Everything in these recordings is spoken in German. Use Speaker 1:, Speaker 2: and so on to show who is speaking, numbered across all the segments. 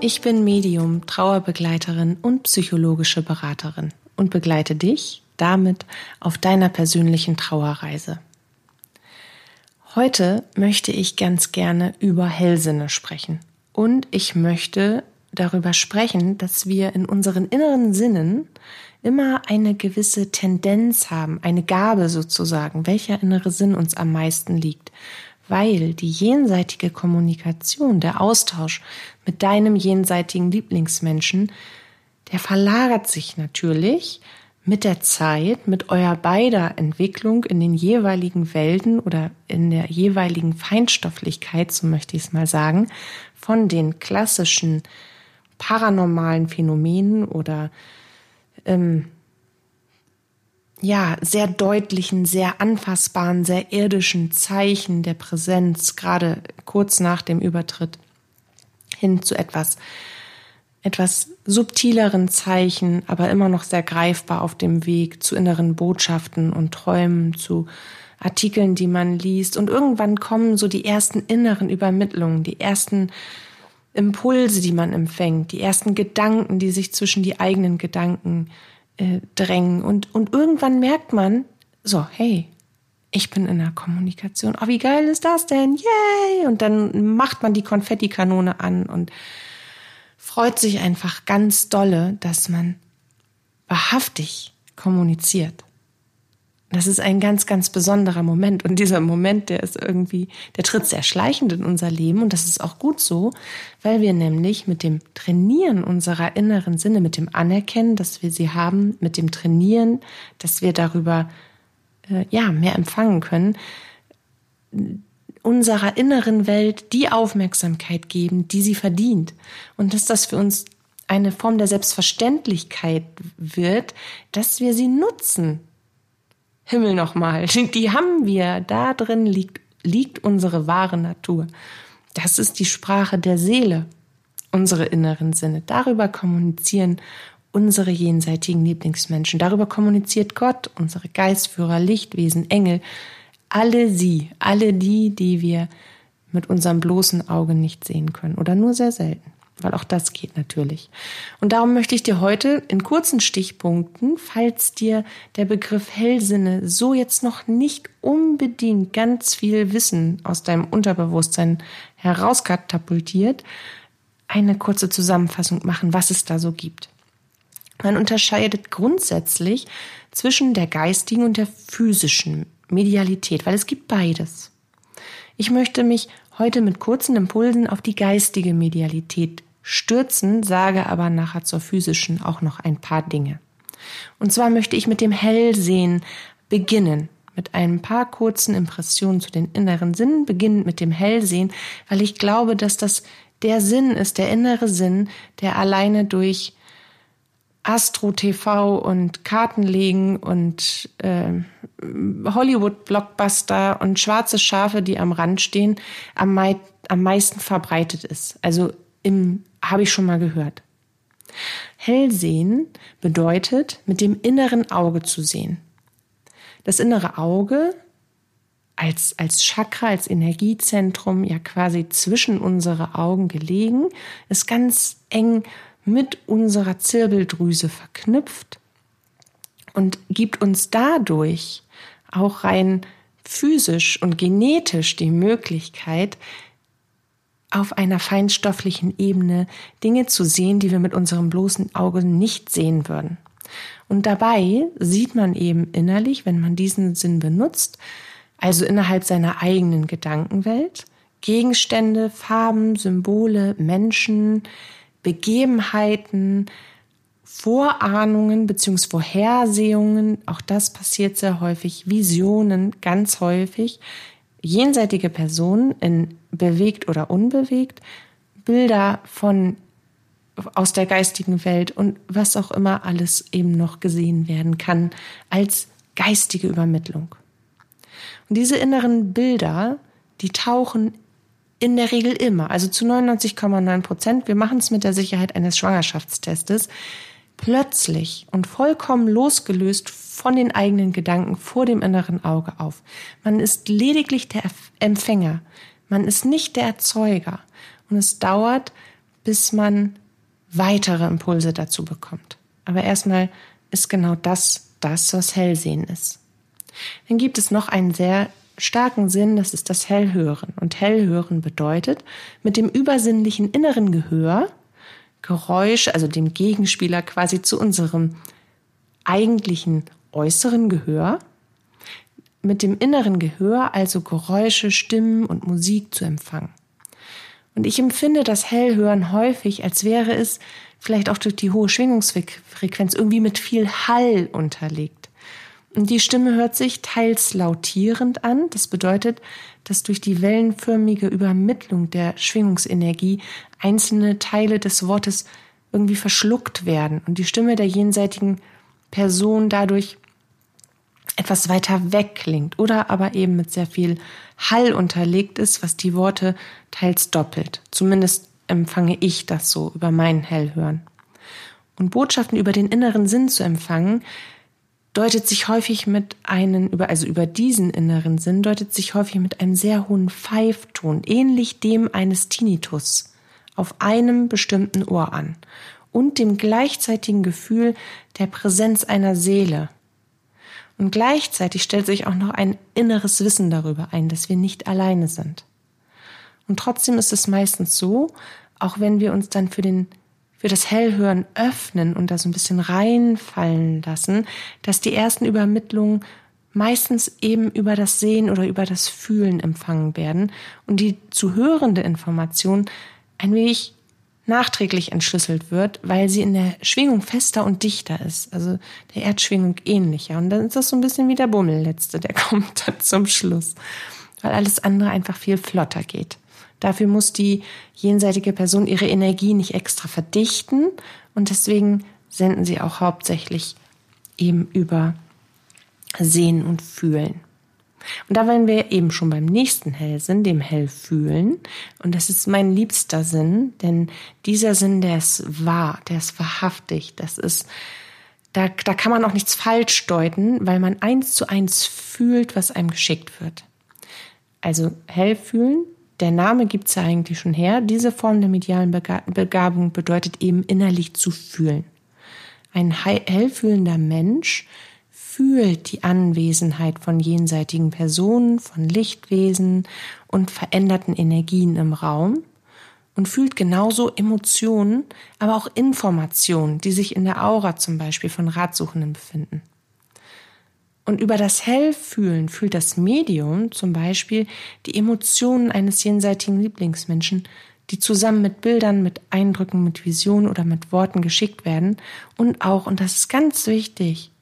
Speaker 1: Ich bin Medium, Trauerbegleiterin und psychologische Beraterin und begleite dich damit auf deiner persönlichen Trauerreise. Heute möchte ich ganz gerne über Hellsinne sprechen und ich möchte darüber sprechen, dass wir in unseren inneren Sinnen immer eine gewisse Tendenz haben, eine Gabe sozusagen, welcher innere Sinn uns am meisten liegt weil die jenseitige Kommunikation, der Austausch mit deinem jenseitigen Lieblingsmenschen, der verlagert sich natürlich mit der Zeit, mit eurer beider Entwicklung in den jeweiligen Welten oder in der jeweiligen Feinstofflichkeit, so möchte ich es mal sagen, von den klassischen paranormalen Phänomenen oder ähm, ja, sehr deutlichen, sehr anfassbaren, sehr irdischen Zeichen der Präsenz, gerade kurz nach dem Übertritt hin zu etwas, etwas subtileren Zeichen, aber immer noch sehr greifbar auf dem Weg zu inneren Botschaften und Träumen, zu Artikeln, die man liest. Und irgendwann kommen so die ersten inneren Übermittlungen, die ersten Impulse, die man empfängt, die ersten Gedanken, die sich zwischen die eigenen Gedanken äh, drängen. Und, und irgendwann merkt man, so, hey, ich bin in der Kommunikation. Oh, wie geil ist das denn? Yay! Und dann macht man die Konfettikanone an und freut sich einfach ganz dolle, dass man wahrhaftig kommuniziert. Das ist ein ganz, ganz besonderer Moment. Und dieser Moment, der ist irgendwie, der tritt sehr schleichend in unser Leben. Und das ist auch gut so, weil wir nämlich mit dem Trainieren unserer inneren Sinne, mit dem Anerkennen, dass wir sie haben, mit dem Trainieren, dass wir darüber, äh, ja, mehr empfangen können, unserer inneren Welt die Aufmerksamkeit geben, die sie verdient. Und dass das für uns eine Form der Selbstverständlichkeit wird, dass wir sie nutzen Himmel nochmal, die haben wir. Da drin liegt, liegt unsere wahre Natur. Das ist die Sprache der Seele, unsere inneren Sinne. Darüber kommunizieren unsere jenseitigen Lieblingsmenschen. Darüber kommuniziert Gott, unsere Geistführer, Lichtwesen, Engel. Alle sie, alle die, die wir mit unserem bloßen Auge nicht sehen können oder nur sehr selten weil auch das geht natürlich. Und darum möchte ich dir heute in kurzen Stichpunkten, falls dir der Begriff Hellsinne so jetzt noch nicht unbedingt ganz viel Wissen aus deinem Unterbewusstsein herauskatapultiert, eine kurze Zusammenfassung machen, was es da so gibt. Man unterscheidet grundsätzlich zwischen der geistigen und der physischen Medialität, weil es gibt beides. Ich möchte mich heute mit kurzen Impulsen auf die geistige Medialität stürzen, sage aber nachher zur physischen auch noch ein paar Dinge. Und zwar möchte ich mit dem Hellsehen beginnen, mit ein paar kurzen Impressionen zu den inneren Sinnen, beginnend mit dem Hellsehen, weil ich glaube, dass das der Sinn ist, der innere Sinn, der alleine durch Astro TV und Kartenlegen und äh, Hollywood-Blockbuster und schwarze Schafe, die am Rand stehen, am, mei am meisten verbreitet ist. Also habe ich schon mal gehört. Hellsehen bedeutet, mit dem inneren Auge zu sehen. Das innere Auge als, als Chakra, als Energiezentrum, ja quasi zwischen unsere Augen gelegen, ist ganz eng mit unserer Zirbeldrüse verknüpft und gibt uns dadurch auch rein physisch und genetisch die Möglichkeit, auf einer feinstofflichen Ebene Dinge zu sehen, die wir mit unserem bloßen Auge nicht sehen würden. Und dabei sieht man eben innerlich, wenn man diesen Sinn benutzt, also innerhalb seiner eigenen Gedankenwelt, Gegenstände, Farben, Symbole, Menschen, Begebenheiten, Vorahnungen bzw. Vorhersehungen, auch das passiert sehr häufig, Visionen ganz häufig, jenseitige Personen in bewegt oder unbewegt, Bilder von aus der geistigen Welt und was auch immer alles eben noch gesehen werden kann als geistige Übermittlung. Und diese inneren Bilder, die tauchen in der Regel immer, also zu 99,9 Prozent, wir machen es mit der Sicherheit eines Schwangerschaftstestes, plötzlich und vollkommen losgelöst von den eigenen Gedanken vor dem inneren Auge auf. Man ist lediglich der Empfänger, man ist nicht der Erzeuger. Und es dauert, bis man weitere Impulse dazu bekommt. Aber erstmal ist genau das das, was Hellsehen ist. Dann gibt es noch einen sehr starken Sinn, das ist das Hellhören. Und Hellhören bedeutet, mit dem übersinnlichen inneren Gehör Geräusche, also dem Gegenspieler quasi zu unserem eigentlichen äußeren Gehör, mit dem inneren Gehör also Geräusche, Stimmen und Musik zu empfangen. Und ich empfinde das Hellhören häufig, als wäre es vielleicht auch durch die hohe Schwingungsfrequenz irgendwie mit viel Hall unterlegt. Die Stimme hört sich teils lautierend an. Das bedeutet, dass durch die wellenförmige Übermittlung der Schwingungsenergie einzelne Teile des Wortes irgendwie verschluckt werden und die Stimme der jenseitigen Person dadurch etwas weiter weg klingt oder aber eben mit sehr viel Hall unterlegt ist, was die Worte teils doppelt. Zumindest empfange ich das so über mein Hellhören. Und Botschaften über den inneren Sinn zu empfangen, deutet sich häufig mit einem, also über diesen inneren Sinn, deutet sich häufig mit einem sehr hohen Pfeifton, ähnlich dem eines Tinnitus, auf einem bestimmten Ohr an und dem gleichzeitigen Gefühl der Präsenz einer Seele, und gleichzeitig stellt sich auch noch ein inneres Wissen darüber ein, dass wir nicht alleine sind. Und trotzdem ist es meistens so, auch wenn wir uns dann für den für das Hellhören öffnen und da so ein bisschen reinfallen lassen, dass die ersten Übermittlungen meistens eben über das Sehen oder über das Fühlen empfangen werden und die zu hörende Information ein wenig nachträglich entschlüsselt wird, weil sie in der Schwingung fester und dichter ist, also der Erdschwingung ähnlicher. Und dann ist das so ein bisschen wie der Bummelletzte, der kommt dann zum Schluss, weil alles andere einfach viel flotter geht. Dafür muss die jenseitige Person ihre Energie nicht extra verdichten und deswegen senden sie auch hauptsächlich eben über Sehen und Fühlen. Und da wären wir eben schon beim nächsten Hellsinn, dem Hellfühlen. Und das ist mein liebster Sinn, denn dieser Sinn, der ist wahr, der ist wahrhaftig, das ist, da, da kann man auch nichts falsch deuten, weil man eins zu eins fühlt, was einem geschickt wird. Also Hellfühlen, der Name gibt's ja eigentlich schon her. Diese Form der medialen Begabung bedeutet eben innerlich zu fühlen. Ein hellfühlender Mensch fühlt die Anwesenheit von jenseitigen Personen, von Lichtwesen und veränderten Energien im Raum und fühlt genauso Emotionen, aber auch Informationen, die sich in der Aura zum Beispiel von Ratsuchenden befinden. Und über das Hellfühlen fühlt das Medium zum Beispiel die Emotionen eines jenseitigen Lieblingsmenschen, die zusammen mit Bildern, mit Eindrücken, mit Visionen oder mit Worten geschickt werden. Und auch, und das ist ganz wichtig,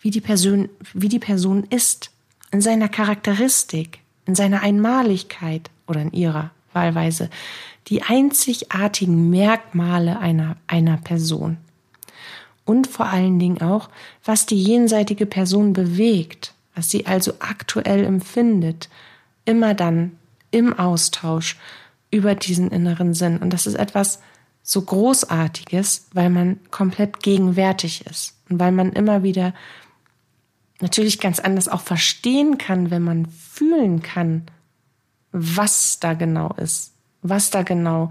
Speaker 1: wie die Person, wie die Person ist, in seiner Charakteristik, in seiner Einmaligkeit oder in ihrer Wahlweise, die einzigartigen Merkmale einer, einer Person. Und vor allen Dingen auch, was die jenseitige Person bewegt, was sie also aktuell empfindet, immer dann im Austausch über diesen inneren Sinn. Und das ist etwas so Großartiges, weil man komplett gegenwärtig ist und weil man immer wieder natürlich ganz anders auch verstehen kann, wenn man fühlen kann, was da genau ist, was da genau,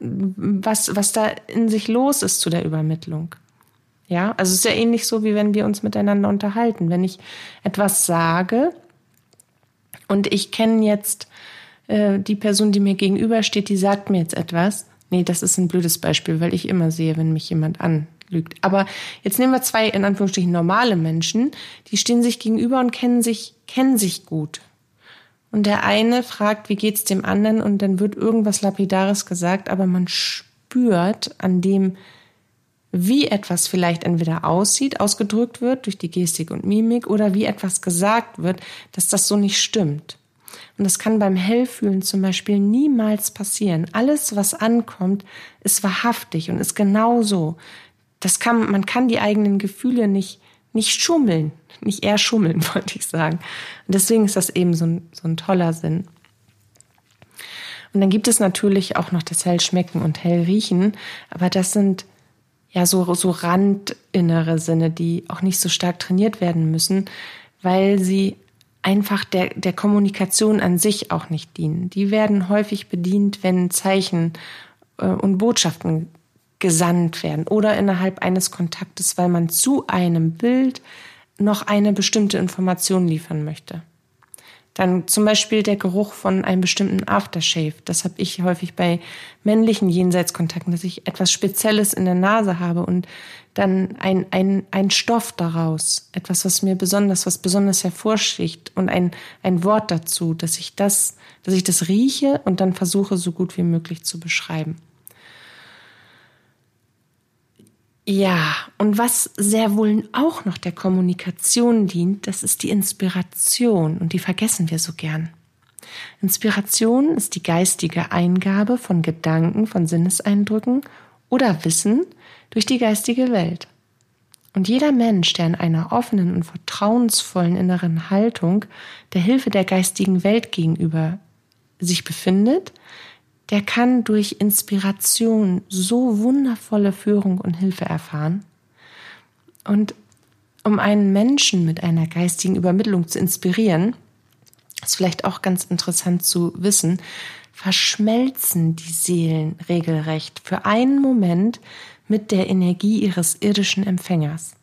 Speaker 1: was, was da in sich los ist zu der Übermittlung. Ja, also es ist ja ähnlich so, wie wenn wir uns miteinander unterhalten. Wenn ich etwas sage und ich kenne jetzt äh, die Person, die mir gegenübersteht, die sagt mir jetzt etwas. Nee, das ist ein blödes Beispiel, weil ich immer sehe, wenn mich jemand an, lügt. Aber jetzt nehmen wir zwei in Anführungsstrichen normale Menschen, die stehen sich gegenüber und kennen sich, kennen sich gut. Und der eine fragt, wie geht's dem anderen? Und dann wird irgendwas Lapidares gesagt, aber man spürt an dem, wie etwas vielleicht entweder aussieht, ausgedrückt wird durch die Gestik und Mimik oder wie etwas gesagt wird, dass das so nicht stimmt. Und das kann beim Hellfühlen zum Beispiel niemals passieren. Alles, was ankommt, ist wahrhaftig und ist genau so. Das kann, man kann die eigenen Gefühle nicht, nicht schummeln, nicht eher schummeln, wollte ich sagen. Und deswegen ist das eben so ein, so ein toller Sinn. Und dann gibt es natürlich auch noch das Hellschmecken und Hellriechen, aber das sind ja so, so randinnere Sinne, die auch nicht so stark trainiert werden müssen, weil sie einfach der, der Kommunikation an sich auch nicht dienen. Die werden häufig bedient, wenn Zeichen äh, und Botschaften gesandt werden oder innerhalb eines Kontaktes, weil man zu einem Bild noch eine bestimmte Information liefern möchte. Dann zum Beispiel der Geruch von einem bestimmten Aftershave. Das habe ich häufig bei männlichen Jenseitskontakten, dass ich etwas Spezielles in der Nase habe und dann ein, ein, ein Stoff daraus, etwas, was mir besonders, was besonders hervorsticht und ein, ein Wort dazu, dass ich das, dass ich das rieche und dann versuche, so gut wie möglich zu beschreiben. Ja, und was sehr wohl auch noch der Kommunikation dient, das ist die Inspiration und die vergessen wir so gern. Inspiration ist die geistige Eingabe von Gedanken, von Sinneseindrücken oder Wissen durch die geistige Welt. Und jeder Mensch, der in einer offenen und vertrauensvollen inneren Haltung der Hilfe der geistigen Welt gegenüber sich befindet, der kann durch Inspiration so wundervolle Führung und Hilfe erfahren. Und um einen Menschen mit einer geistigen Übermittlung zu inspirieren, ist vielleicht auch ganz interessant zu wissen, verschmelzen die Seelen regelrecht für einen Moment mit der Energie ihres irdischen Empfängers.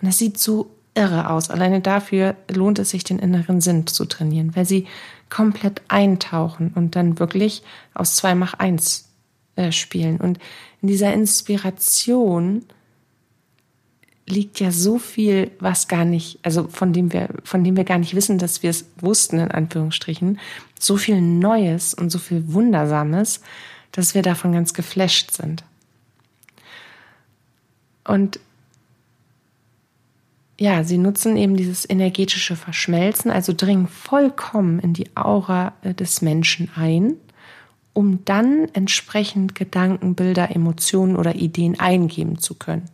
Speaker 1: Und das sieht so irre aus. Alleine dafür lohnt es sich, den inneren Sinn zu trainieren, weil sie komplett eintauchen und dann wirklich aus zwei mach eins äh, spielen. Und in dieser Inspiration liegt ja so viel, was gar nicht, also von dem wir, von dem wir gar nicht wissen, dass wir es wussten, in Anführungsstrichen, so viel Neues und so viel Wundersames, dass wir davon ganz geflasht sind. Und ja, sie nutzen eben dieses energetische Verschmelzen, also dringen vollkommen in die Aura äh, des Menschen ein, um dann entsprechend Gedanken, Bilder, Emotionen oder Ideen eingeben zu können.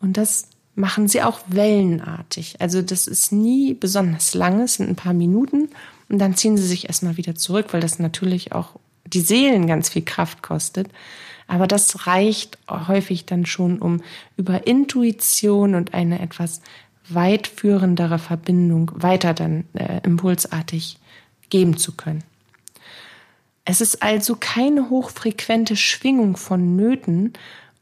Speaker 1: Und das machen sie auch wellenartig. Also das ist nie besonders lang, es sind ein paar Minuten und dann ziehen sie sich erstmal wieder zurück, weil das natürlich auch die Seelen ganz viel Kraft kostet. Aber das reicht häufig dann schon, um über Intuition und eine etwas weitführendere Verbindung weiter dann äh, impulsartig geben zu können. Es ist also keine hochfrequente Schwingung von Nöten,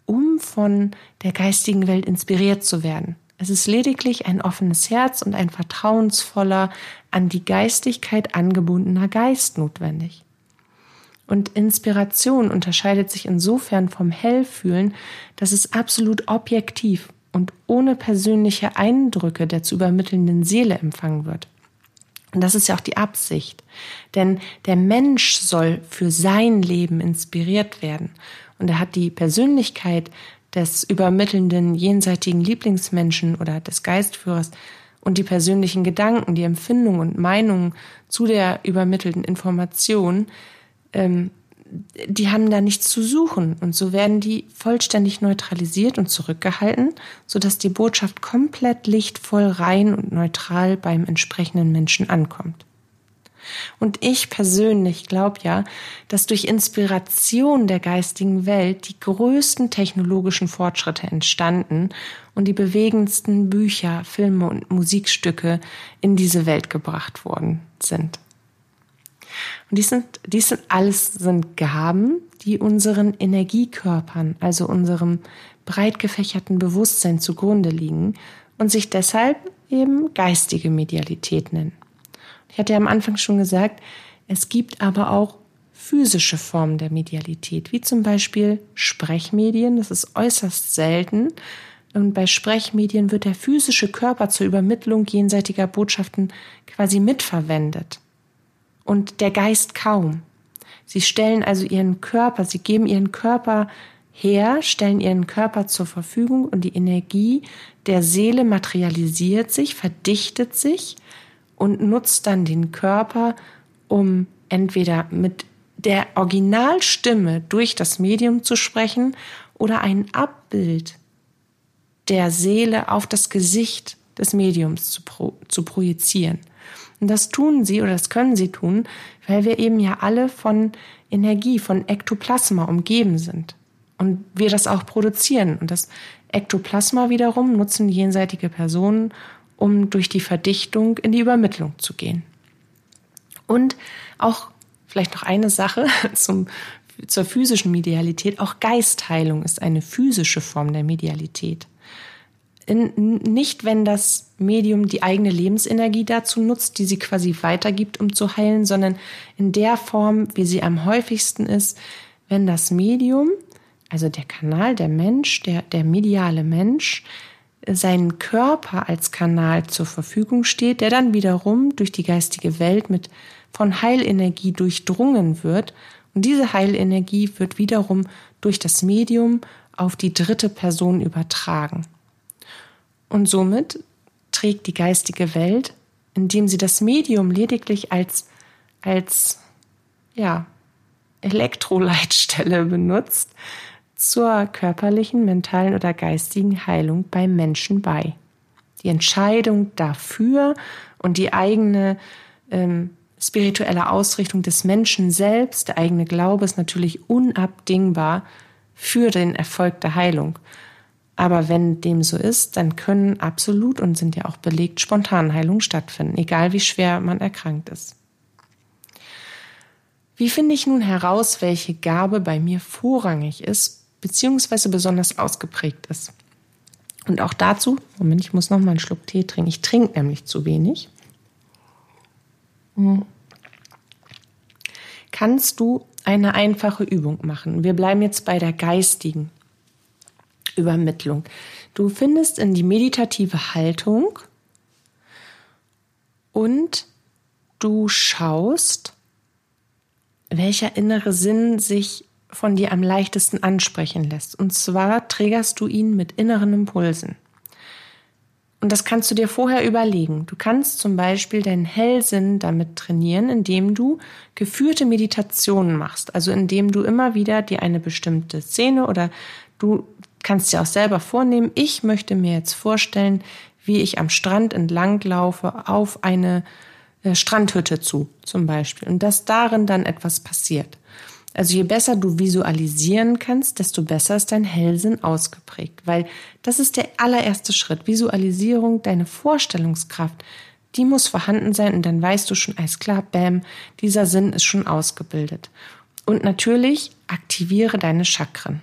Speaker 1: um von der geistigen Welt inspiriert zu werden. Es ist lediglich ein offenes Herz und ein vertrauensvoller, an die Geistigkeit angebundener Geist notwendig. Und Inspiration unterscheidet sich insofern vom Hellfühlen, dass es absolut objektiv und ohne persönliche Eindrücke der zu übermittelnden Seele empfangen wird. Und das ist ja auch die Absicht. Denn der Mensch soll für sein Leben inspiriert werden. Und er hat die Persönlichkeit des übermittelnden jenseitigen Lieblingsmenschen oder des Geistführers und die persönlichen Gedanken, die Empfindungen und Meinungen zu der übermittelten Information ähm, die haben da nichts zu suchen und so werden die vollständig neutralisiert und zurückgehalten, sodass die Botschaft komplett lichtvoll, rein und neutral beim entsprechenden Menschen ankommt. Und ich persönlich glaube ja, dass durch Inspiration der geistigen Welt die größten technologischen Fortschritte entstanden und die bewegendsten Bücher, Filme und Musikstücke in diese Welt gebracht worden sind. Und dies sind, dies sind alles sind Gaben, die unseren Energiekörpern, also unserem breit gefächerten Bewusstsein zugrunde liegen und sich deshalb eben geistige Medialität nennen. Ich hatte ja am Anfang schon gesagt, es gibt aber auch physische Formen der Medialität, wie zum Beispiel Sprechmedien. Das ist äußerst selten. Und bei Sprechmedien wird der physische Körper zur Übermittlung jenseitiger Botschaften quasi mitverwendet und der Geist kaum. Sie stellen also ihren Körper, sie geben ihren Körper her, stellen ihren Körper zur Verfügung und die Energie der Seele materialisiert sich, verdichtet sich und nutzt dann den Körper, um entweder mit der Originalstimme durch das Medium zu sprechen oder ein Abbild der Seele auf das Gesicht des Mediums zu, pro, zu projizieren. Und das tun sie oder das können sie tun, weil wir eben ja alle von Energie, von Ektoplasma umgeben sind. Und wir das auch produzieren. Und das Ektoplasma wiederum nutzen jenseitige Personen, um durch die Verdichtung in die Übermittlung zu gehen. Und auch vielleicht noch eine Sache zum, zur physischen Medialität. Auch Geistheilung ist eine physische Form der Medialität. In, nicht, wenn das Medium die eigene Lebensenergie dazu nutzt, die sie quasi weitergibt, um zu heilen, sondern in der Form, wie sie am häufigsten ist, wenn das Medium, also der Kanal, der Mensch, der, der mediale Mensch, seinen Körper als Kanal zur Verfügung steht, der dann wiederum durch die geistige Welt mit von Heilenergie durchdrungen wird. Und diese Heilenergie wird wiederum durch das Medium auf die dritte Person übertragen. Und somit trägt die geistige Welt, indem sie das Medium lediglich als, als, ja, Elektroleitstelle benutzt, zur körperlichen, mentalen oder geistigen Heilung beim Menschen bei. Die Entscheidung dafür und die eigene ähm, spirituelle Ausrichtung des Menschen selbst, der eigene Glaube ist natürlich unabdingbar für den Erfolg der Heilung. Aber wenn dem so ist, dann können absolut und sind ja auch belegt Spontanheilungen stattfinden, egal wie schwer man erkrankt ist. Wie finde ich nun heraus, welche Gabe bei mir vorrangig ist, beziehungsweise besonders ausgeprägt ist? Und auch dazu, Moment, ich muss noch mal einen Schluck Tee trinken. Ich trinke nämlich zu wenig. Hm. Kannst du eine einfache Übung machen? Wir bleiben jetzt bei der geistigen. Übermittlung. Du findest in die meditative Haltung und du schaust, welcher innere Sinn sich von dir am leichtesten ansprechen lässt. Und zwar triggerst du ihn mit inneren Impulsen. Und das kannst du dir vorher überlegen. Du kannst zum Beispiel deinen Hellsinn damit trainieren, indem du geführte Meditationen machst. Also indem du immer wieder dir eine bestimmte Szene oder du kannst dir auch selber vornehmen, ich möchte mir jetzt vorstellen, wie ich am Strand entlang laufe auf eine äh, Strandhütte zu, zum Beispiel. Und dass darin dann etwas passiert. Also je besser du visualisieren kannst, desto besser ist dein Hellsinn ausgeprägt, weil das ist der allererste Schritt. Visualisierung, deine Vorstellungskraft, die muss vorhanden sein und dann weißt du schon, alles klar, bam, dieser Sinn ist schon ausgebildet. Und natürlich aktiviere deine Chakren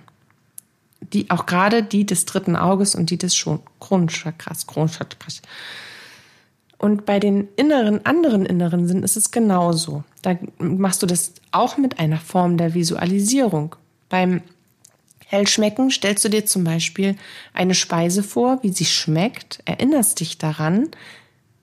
Speaker 1: die auch gerade die des dritten Auges und die des Kronchakras, Kronchakras. Und bei den inneren, anderen inneren Sinnen ist es genauso. Da machst du das auch mit einer Form der Visualisierung. Beim Hellschmecken stellst du dir zum Beispiel eine Speise vor, wie sie schmeckt, erinnerst dich daran,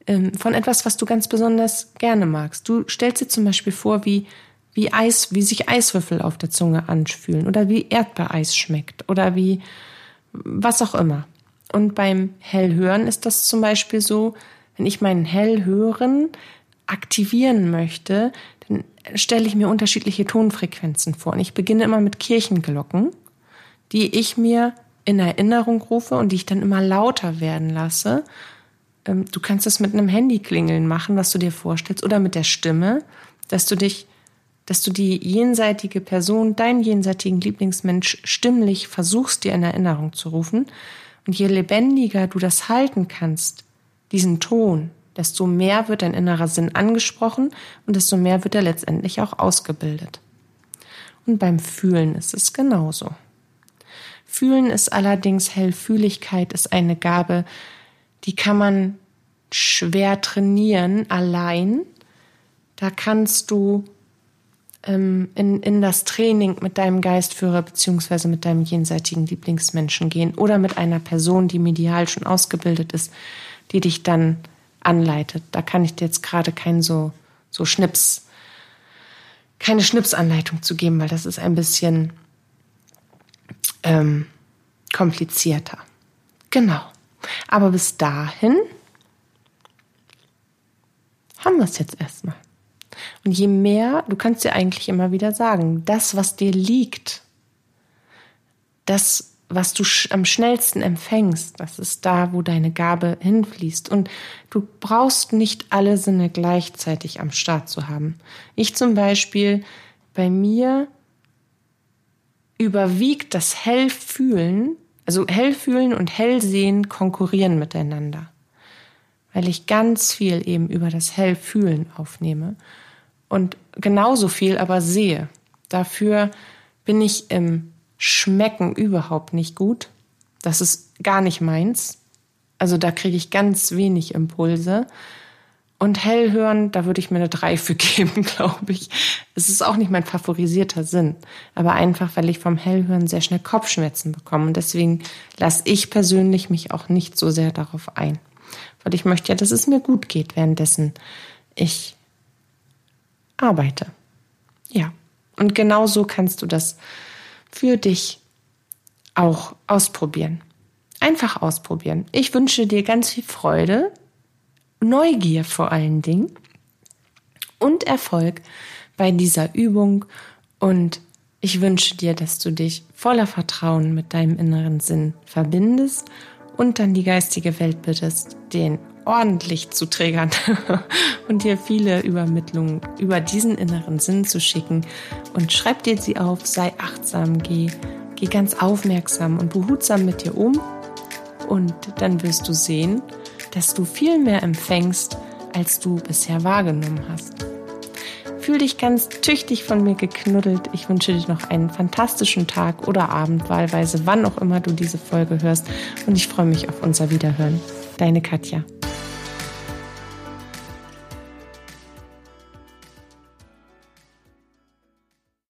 Speaker 1: ähm, von etwas, was du ganz besonders gerne magst. Du stellst dir zum Beispiel vor, wie wie Eis, wie sich Eiswürfel auf der Zunge anfühlen oder wie Erdbeereis schmeckt oder wie was auch immer. Und beim Hellhören ist das zum Beispiel so, wenn ich meinen Hellhören aktivieren möchte, dann stelle ich mir unterschiedliche Tonfrequenzen vor. Und ich beginne immer mit Kirchenglocken, die ich mir in Erinnerung rufe und die ich dann immer lauter werden lasse. Ähm, du kannst es mit einem Handyklingeln machen, was du dir vorstellst, oder mit der Stimme, dass du dich dass du die jenseitige Person, deinen jenseitigen Lieblingsmensch stimmlich versuchst, dir in Erinnerung zu rufen. Und je lebendiger du das halten kannst, diesen Ton, desto mehr wird dein innerer Sinn angesprochen und desto mehr wird er letztendlich auch ausgebildet. Und beim Fühlen ist es genauso. Fühlen ist allerdings Hellfühligkeit, ist eine Gabe, die kann man schwer trainieren allein. Da kannst du ähm, in, in das Training mit deinem Geistführer beziehungsweise mit deinem jenseitigen Lieblingsmenschen gehen oder mit einer Person, die medial schon ausgebildet ist, die dich dann anleitet. Da kann ich dir jetzt gerade kein so, so Schnips, keine Schnipsanleitung zu geben, weil das ist ein bisschen ähm, komplizierter. Genau. Aber bis dahin haben wir es jetzt erstmal. Und je mehr, du kannst dir eigentlich immer wieder sagen, das, was dir liegt, das, was du am schnellsten empfängst, das ist da, wo deine Gabe hinfließt. Und du brauchst nicht alle Sinne gleichzeitig am Start zu haben. Ich zum Beispiel, bei mir überwiegt das Hellfühlen, also Hellfühlen und Hellsehen konkurrieren miteinander, weil ich ganz viel eben über das Hellfühlen aufnehme und genauso viel aber sehe. Dafür bin ich im Schmecken überhaupt nicht gut. Das ist gar nicht meins. Also da kriege ich ganz wenig Impulse. Und hell hören, da würde ich mir eine 3 für geben, glaube ich. Es ist auch nicht mein favorisierter Sinn. Aber einfach, weil ich vom Hellhören sehr schnell Kopfschmerzen bekomme. Und deswegen lasse ich persönlich mich auch nicht so sehr darauf ein. Weil ich möchte ja, dass es mir gut geht, währenddessen ich arbeite. Ja. Und genau so kannst du das für dich auch ausprobieren. Einfach ausprobieren. Ich wünsche dir ganz viel Freude Neugier vor allen Dingen und Erfolg bei dieser Übung und ich wünsche dir, dass du dich voller Vertrauen mit deinem inneren Sinn verbindest und dann die geistige Welt bittest, den ordentlich zu triggern und dir viele Übermittlungen über diesen inneren Sinn zu schicken und schreib dir sie auf, sei achtsam, geh, geh ganz aufmerksam und behutsam mit dir um und dann wirst du sehen, dass du viel mehr empfängst, als du bisher wahrgenommen hast. Fühl dich ganz tüchtig von mir geknuddelt. Ich wünsche dir noch einen fantastischen Tag oder Abend, wahlweise wann auch immer du diese Folge hörst. Und ich freue mich auf unser Wiederhören. Deine Katja.